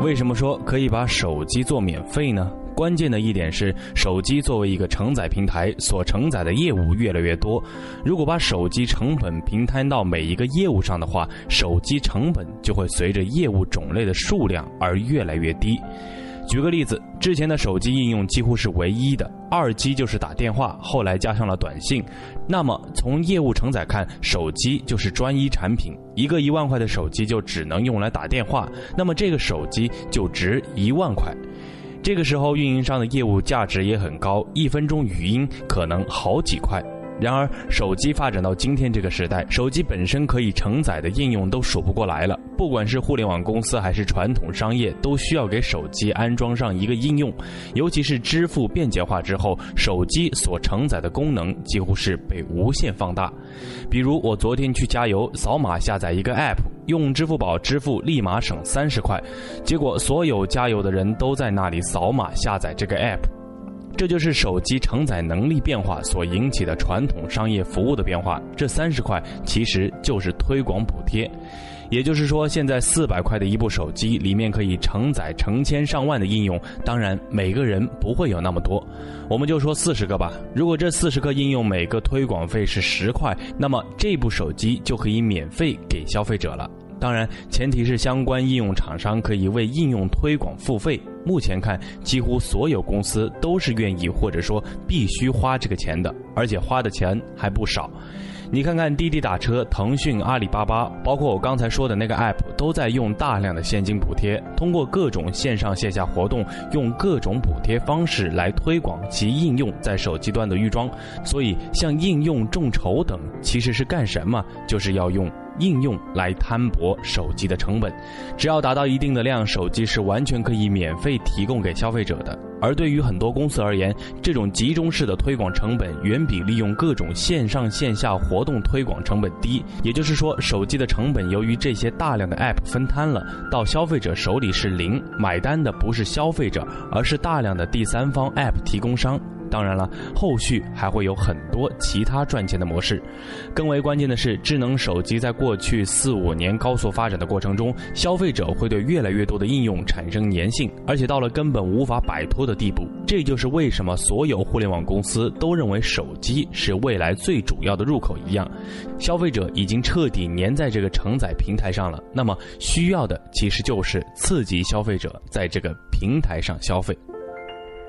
为什么说可以把手机做免费呢？关键的一点是，手机作为一个承载平台，所承载的业务越来越多。如果把手机成本平摊到每一个业务上的话，手机成本就会随着业务种类的数量而越来越低。举个例子，之前的手机应用几乎是唯一的，二 G 就是打电话，后来加上了短信。那么从业务承载看，手机就是专一产品，一个一万块的手机就只能用来打电话，那么这个手机就值一万块。这个时候运营商的业务价值也很高，一分钟语音可能好几块。然而，手机发展到今天这个时代，手机本身可以承载的应用都数不过来了。不管是互联网公司还是传统商业，都需要给手机安装上一个应用。尤其是支付便捷化之后，手机所承载的功能几乎是被无限放大。比如，我昨天去加油，扫码下载一个 App，用支付宝支付，立马省三十块。结果，所有加油的人都在那里扫码下载这个 App。这就是手机承载能力变化所引起的传统商业服务的变化。这三十块其实就是推广补贴，也就是说，现在四百块的一部手机里面可以承载成千上万的应用。当然，每个人不会有那么多，我们就说四十个吧。如果这四十个应用每个推广费是十块，那么这部手机就可以免费给消费者了。当然，前提是相关应用厂商可以为应用推广付费。目前看，几乎所有公司都是愿意或者说必须花这个钱的，而且花的钱还不少。你看看滴滴打车、腾讯、阿里巴巴，包括我刚才说的那个 App，都在用大量的现金补贴，通过各种线上线下活动，用各种补贴方式来推广其应用在手机端的预装。所以，像应用众筹等，其实是干什么？就是要用。应用来摊薄手机的成本，只要达到一定的量，手机是完全可以免费提供给消费者的。而对于很多公司而言，这种集中式的推广成本远比利用各种线上线下活动推广成本低。也就是说，手机的成本由于这些大量的 App 分摊了，到消费者手里是零，买单的不是消费者，而是大量的第三方 App 提供商。当然了，后续还会有很多其他赚钱的模式。更为关键的是，智能手机在过去四五年高速发展的过程中，消费者会对越来越多的应用产生粘性，而且到了根本无法摆脱的地步。这就是为什么所有互联网公司都认为手机是未来最主要的入口一样。消费者已经彻底粘在这个承载平台上了，那么需要的其实就是刺激消费者在这个平台上消费。